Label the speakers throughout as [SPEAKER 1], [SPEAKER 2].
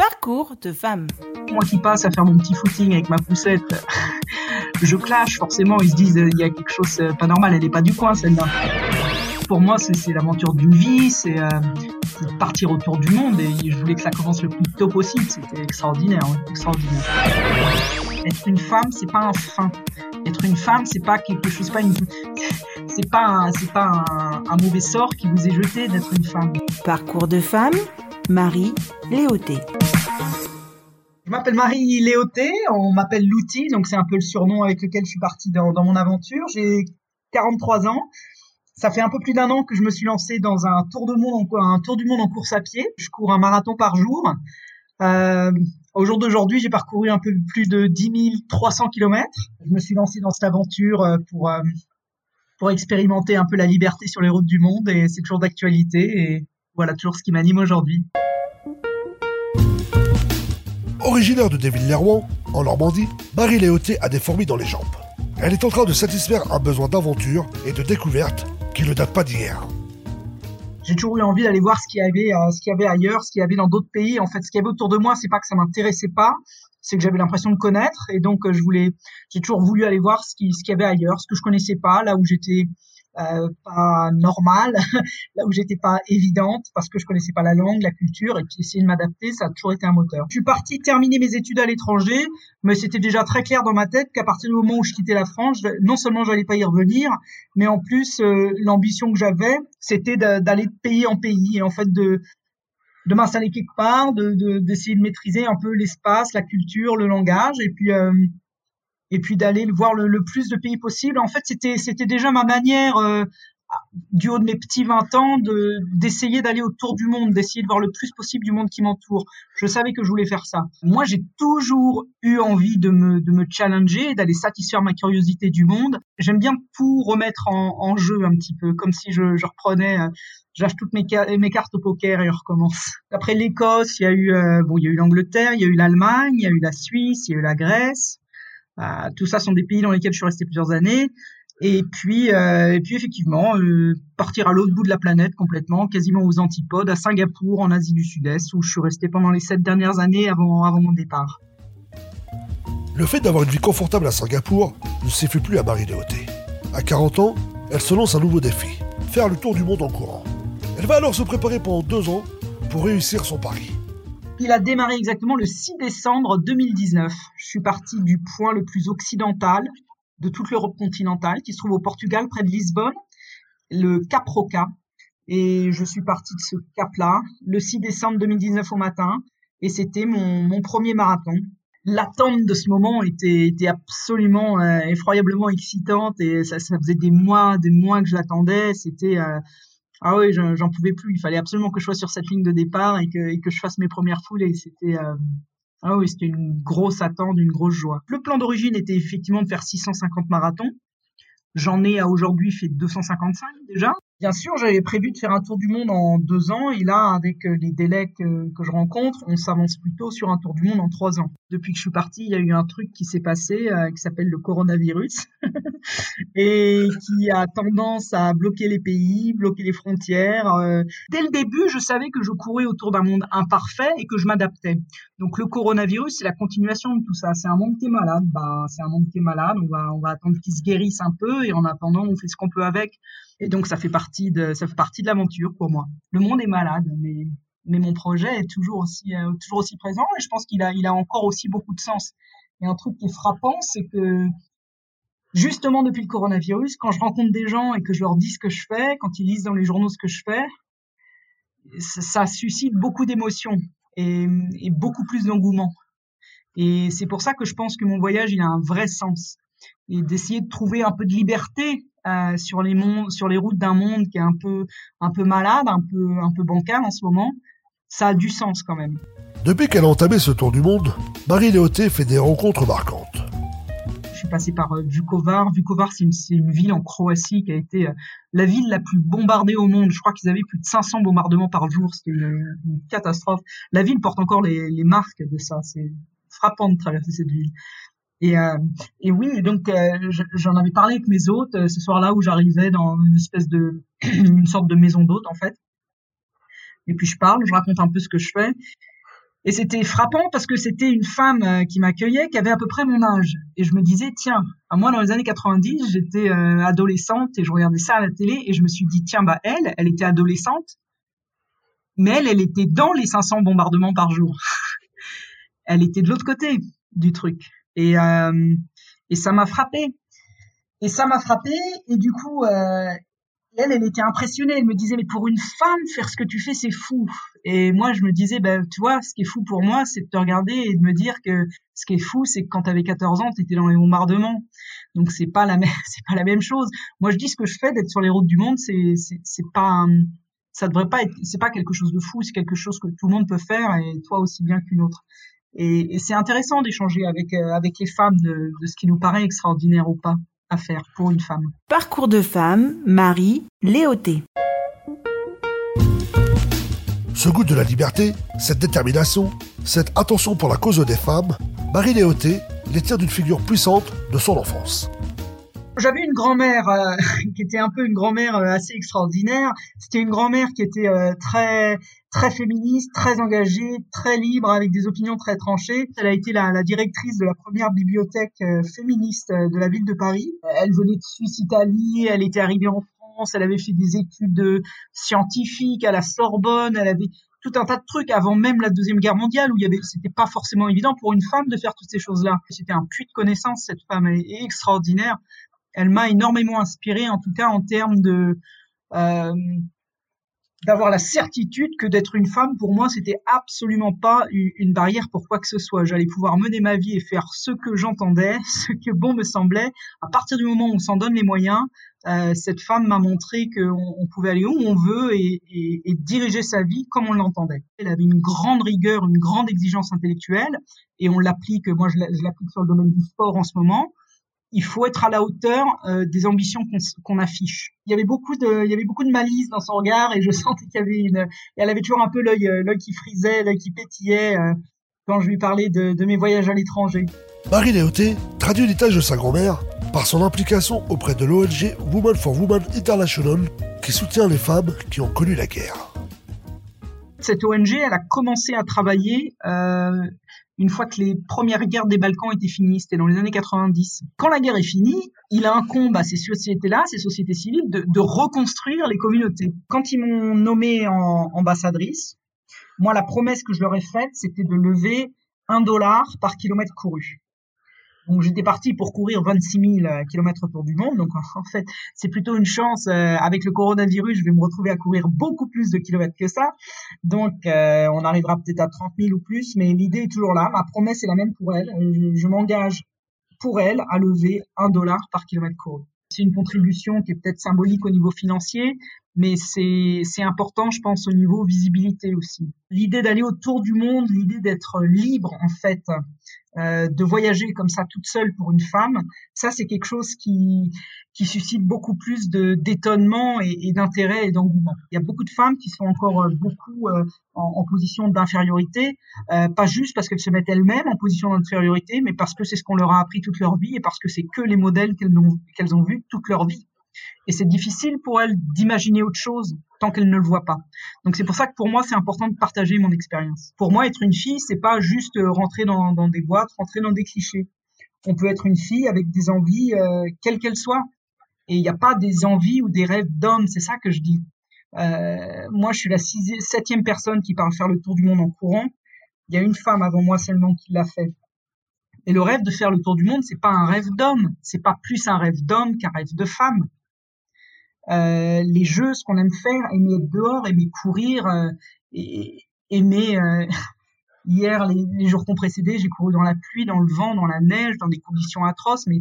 [SPEAKER 1] Parcours de femme.
[SPEAKER 2] Moi qui passe à faire mon petit footing avec ma poussette, je clash forcément. Ils se disent il y a quelque chose pas normal, elle n'est pas du coin celle-là. Pour moi, c'est l'aventure d'une vie, c'est euh, partir autour du monde et je voulais que ça commence le plus tôt possible. C'était extraordinaire, extraordinaire. Être une femme, c'est pas un frein. Être une femme, c'est pas quelque chose, pas une, c'est pas, c'est pas un, un, mauvais sort qui vous est jeté d'être une femme.
[SPEAKER 1] Parcours de femme, Marie Léoté.
[SPEAKER 2] Je m'appelle Marie Léoté, on m'appelle Louti, donc c'est un peu le surnom avec lequel je suis partie dans, mon aventure. J'ai 43 ans. Ça fait un peu plus d'un an que je me suis lancé dans un tour du monde en course à pied. Je cours un marathon par jour. Euh, au jour d'aujourd'hui, j'ai parcouru un peu plus de 10 300 kilomètres. Je me suis lancé dans cette aventure euh, pour euh, pour expérimenter un peu la liberté sur les routes du monde et c'est toujours d'actualité et voilà toujours ce qui m'anime aujourd'hui.
[SPEAKER 3] Originaire de Deville-les-Rouen, en Normandie, Marie Léoté a des fourmis dans les jambes. Elle est en train de satisfaire un besoin d'aventure et de découverte qui ne date pas d'hier.
[SPEAKER 2] J'ai toujours eu envie d'aller voir ce qu'il y avait, euh, ce qu'il y avait ailleurs, ce qu'il y avait dans d'autres pays. En fait, ce qu'il y avait autour de moi, c'est pas que ça m'intéressait pas, c'est que j'avais l'impression de connaître et donc euh, je voulais, j'ai toujours voulu aller voir ce qu'il y avait ailleurs, ce que je connaissais pas, là où j'étais pas normale, là où j'étais pas évidente parce que je connaissais pas la langue, la culture et puis essayer de m'adapter, ça a toujours été un moteur. Je suis partie terminer mes études à l'étranger, mais c'était déjà très clair dans ma tête qu'à partir du moment où je quittais la France, non seulement j'allais pas y revenir, mais en plus euh, l'ambition que j'avais, c'était d'aller de pays en pays et en fait de de m'installer quelque part, de d'essayer de, maîtriser un peu l'espace, la culture, le langage et puis euh, et puis d'aller voir le, le, plus de pays possible. En fait, c'était c'était déjà ma manière euh, du haut de mes petits 20 ans de d'essayer d'aller autour du monde, d'essayer de voir le plus possible du monde qui m'entoure. Je savais que je voulais faire ça. Moi, j'ai toujours eu envie de me de me challenger, d'aller satisfaire ma curiosité du monde. J'aime bien tout remettre en, en, jeu un petit peu, comme si je, je reprenais euh, j'achète toutes mes, mes, cartes au poker et je recommence. Après l'Écosse, il y a eu euh, bon, il y a eu l'Angleterre, il y a eu l'Allemagne, il y a eu la Suisse, il y a eu la Grèce. Euh, tout ça sont des pays dans lesquels je suis resté plusieurs années. Et puis, euh, effectivement, euh, partir à l'autre bout de la planète complètement, quasiment aux antipodes, à Singapour, en Asie du Sud-Est, où je suis resté pendant les sept dernières années avant, mon départ.
[SPEAKER 3] Le fait d'avoir une vie confortable à Singapour ne s'effet plus à Marie Léoté. À 40 ans, elle se lance un nouveau défi, faire le tour du monde en courant. Elle va alors se préparer pendant deux ans pour réussir son pari.
[SPEAKER 2] Il a démarré exactement le 6 décembre 2019. Je suis parti du point le plus occidental de toute l'Europe continentale, qui se trouve au Portugal, près de Lisbonne, le Cap Roca. Et je suis parti de ce cap-là le 6 décembre 2019 au matin, et c'était mon, premier marathon. L'attente de ce moment était, absolument euh, effroyablement excitante, et ça, faisait des mois, des mois que je. C'était euh, ah oui, j'en pouvais plus. Il fallait absolument que je sois sur cette ligne de départ et que, et que je fasse mes premières foulées. C'était euh, ah oui, c'était une grosse attente, une grosse joie. Le plan d'origine était effectivement de faire 650 marathons. J'en ai à aujourd'hui fait 255 déjà. Bien sûr, j'avais prévu de faire un tour du monde en deux ans, et là, avec euh, les délais que, je rencontre, on s'avance plutôt sur un tour du monde en trois ans. Depuis que je suis parti, il y a eu un truc qui s'est passé euh, qui s'appelle le coronavirus, et qui a tendance à bloquer les pays, bloquer les frontières. Euh. Dès le début, je savais que je courais autour d'un monde imparfait et que je m'adaptais. Donc le coronavirus, c'est la continuation de tout ça. C'est un monde qui est malade. Bah, c'est un monde qui est malade. On va, on va attendre qu'il se guérisse un peu, et en attendant, on fait ce qu'on peut avec. Et donc ça fait partie de ça fait partie de l'aventure pour moi. Le monde est malade, mais mais mon projet est toujours aussi euh, toujours aussi présent et je pense qu'il a il a encore aussi beaucoup de sens. Et un truc qui est frappant, c'est que justement depuis le coronavirus, quand je rencontre des gens et que je leur dis ce que je fais, quand ils lisent dans les journaux ce que je fais, ça, suscite beaucoup d'émotions et, et beaucoup plus d'engouement. Et c'est pour ça que je pense que mon voyage il a un vrai sens et d'essayer de trouver un peu de liberté euh, sur les mondes, sur les routes d'un monde qui est un peu, un peu malade, un peu, un peu bancal en ce moment, ça a du sens quand même.
[SPEAKER 3] Depuis qu'elle a entamé ce tour du monde, Marie Léoté fait des rencontres marquantes.
[SPEAKER 2] Je suis passé par euh, Vukovar. Vukovar, c'est une, une, ville en Croatie qui a été euh, la ville la plus bombardée au monde. Je crois qu'ils avaient plus de 500 bombardements par jour. C'était une, une, catastrophe. La ville porte encore les, les marques de ça. C'est frappant de traverser cette ville. Et, euh, et oui, donc euh, j'en avais parlé avec mes hôtes euh, ce soir-là où j'arrivais dans une espèce de une sorte de maison d'hôte en fait. Et puis je parle, je raconte un peu ce que je fais. Et c'était frappant parce que c'était une femme euh, qui m'accueillait qui avait à peu près mon âge. Et je me disais, tiens, moi dans les années 90, j'étais euh, adolescente et je regardais ça à la télé et je me suis dit, tiens, bah elle, elle était adolescente, mais elle, elle était dans les 500 bombardements par jour. elle était de l'autre côté du truc. Et, euh, et ça m'a frappé. Et ça m'a frappé. Et du coup, euh, elle, elle était impressionnée. Elle me disait, mais pour une femme, faire ce que tu fais, c'est fou. Et moi, je me disais, ben, tu vois, ce qui est fou pour moi, c'est de te regarder et de me dire que ce qui est fou, c'est que quand tu avais 14 ans, tu étais dans les bombardements. Donc, c'est pas la même, c'est pas la même chose. Moi, je dis ce que je fais d'être sur les routes du monde, c'est, c'est pas, ça devrait pas être, c'est pas quelque chose de fou, c'est quelque chose que tout le monde peut faire et toi aussi bien qu'une autre. Et, et c'est intéressant d'échanger avec, euh, avec les femmes de, de ce qui nous paraît extraordinaire ou pas à faire pour une femme.
[SPEAKER 1] Parcours de femme, Marie, Léoté.
[SPEAKER 3] Ce goût de la liberté, cette détermination, cette attention pour la cause des femmes, Marie Léoté les tient d'une figure puissante de son enfance.
[SPEAKER 2] J'avais une grand-mère euh, qui était un peu une grand-mère euh, assez extraordinaire. C'était une grand-mère qui était euh, très très féministe, très engagée, très libre, avec des opinions très tranchées. Elle a été la, la directrice de la première bibliothèque féministe de la ville de Paris. Elle venait de Suisse Italie, elle était arrivée en France, elle avait fait des études scientifiques à la Sorbonne, elle avait tout un tas de trucs avant même la deuxième guerre mondiale où il y avait c'était pas forcément évident pour une femme de faire toutes ces choses-là. C'était un puits de connaissances cette femme est extraordinaire elle m'a énormément inspiré, en tout cas en termes de euh, d'avoir la certitude que d'être une femme, pour moi, c'était absolument pas une barrière pour quoi que ce soit. J'allais pouvoir mener ma vie et faire ce que j'entendais, ce que bon me semblait. À partir du moment où on s'en donne les moyens, euh, cette femme m'a montré qu'on on pouvait aller où on veut et, et, et diriger sa vie comme on l'entendait. Elle avait une grande rigueur, une grande exigence intellectuelle, et on l'applique. Moi, je l'applique sur le domaine du sport en ce moment il faut être à la hauteur euh, des ambitions qu'on affiche. Il y avait beaucoup de, il y avait beaucoup de malice dans son regard et je sentais qu'il y avait une, elle avait toujours un peu l'œil, euh, l'œil qui frisait, l'œil qui pétillait euh, quand je lui parlais de, de mes voyages à l'étranger.
[SPEAKER 3] Marie Léoté traduit l'héritage de sa grand-mère par son implication auprès de l'ONG Women for Women International qui soutient les femmes qui ont connu la guerre.
[SPEAKER 2] Cette ONG, elle a commencé à travailler euh, une fois que les premières guerres des Balkans étaient finies, c'était dans les années 90. Quand la guerre est finie, il incombe à ces sociétés-là, ces sociétés civiles, de, reconstruire les communautés. Quand ils m'ont nommée en ambassadrice, moi, la promesse que je leur ai faite, c'était de lever un dollar par kilomètre couru. Donc j'étais parti pour courir 26 000 euh, kilomètres autour du monde. Donc en fait, c'est plutôt une chance. Euh, avec le coronavirus, je vais me retrouver à courir beaucoup plus de kilomètres que ça. Donc euh, on arrivera peut-être à 30 000 ou plus, mais l'idée est toujours là. Ma promesse est la même pour elle. Je, je m'engage pour elle à lever un dollar par kilomètre couru. C'est une contribution qui est peut-être symbolique au niveau financier, mais c'est important, je pense, au niveau visibilité aussi. L'idée d'aller autour du monde, l'idée d'être libre, en fait, euh, de voyager comme ça toute seule pour une femme, ça c'est quelque chose qui qui suscite beaucoup plus de d'étonnement et, d'intérêt et d'engouement. Il y a beaucoup de femmes qui sont encore euh, beaucoup euh, en, en, position d'infériorité, euh, pas juste parce qu'elles se mettent elles-mêmes en position d'infériorité, mais parce que c'est ce qu'on leur a appris toute leur vie et parce que c'est que les modèles qu'elles ont qu'elles ont vus toute leur vie. Et c'est difficile pour elles d'imaginer autre chose tant qu'elles ne le voient pas. Donc c'est pour ça que pour moi c'est important de partager mon expérience. Pour moi être une fille c'est pas juste euh, rentrer dans, des boîtes, rentrer dans des clichés. On peut être une fille avec des envies euh, quelles qu'elles soient. Et il n'y a pas des envies ou des rêves d'hommes, c'est ça que je dis. Euh, moi je suis la septième personne qui parle faire le tour du monde en courant. Il y a une femme avant moi seulement qui l'a fait. Et le rêve de faire le tour du monde, c'est pas un rêve d'homme, c'est pas plus un rêve d'homme qu'un rêve de femme. Euh, les jeux, ce qu'on aime faire, aimer être dehors, aimer courir, euh, aimer. Euh, hier, les, les jours qu'on précédé, j'ai couru dans la pluie, dans le vent, dans la neige, dans des conditions atroces, mais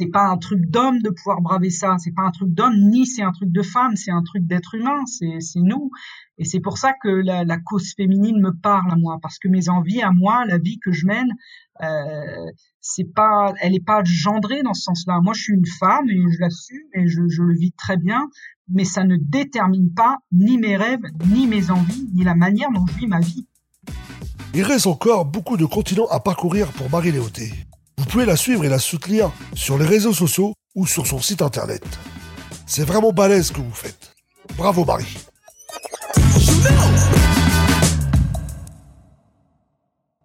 [SPEAKER 2] c'est pas un truc d'homme de pouvoir braver ça. C'est pas un truc d'homme, ni c'est un truc de femme. C'est un truc d'être humain. C'est c'est nous. Et c'est pour ça que la, cause féminine me parle à moi, parce que mes envies à moi, la vie que je mène, euh, c'est pas, elle est pas gendrée dans ce sens-là. Moi, je suis une femme et je l'assume et je, je le vis très bien, mais ça ne détermine pas ni mes rêves, ni mes envies, ni la manière dont je vis ma vie.
[SPEAKER 3] Il reste encore beaucoup de continents à parcourir pour Marie Léoté. Vous pouvez la suivre et la soutenir sur les réseaux sociaux ou sur son site internet. C'est vraiment balèze que vous faites. Bravo Marie.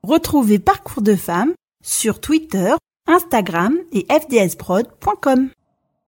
[SPEAKER 1] Retrouvez Parcours de femmes sur Twitter, Instagram et fdsprod.com.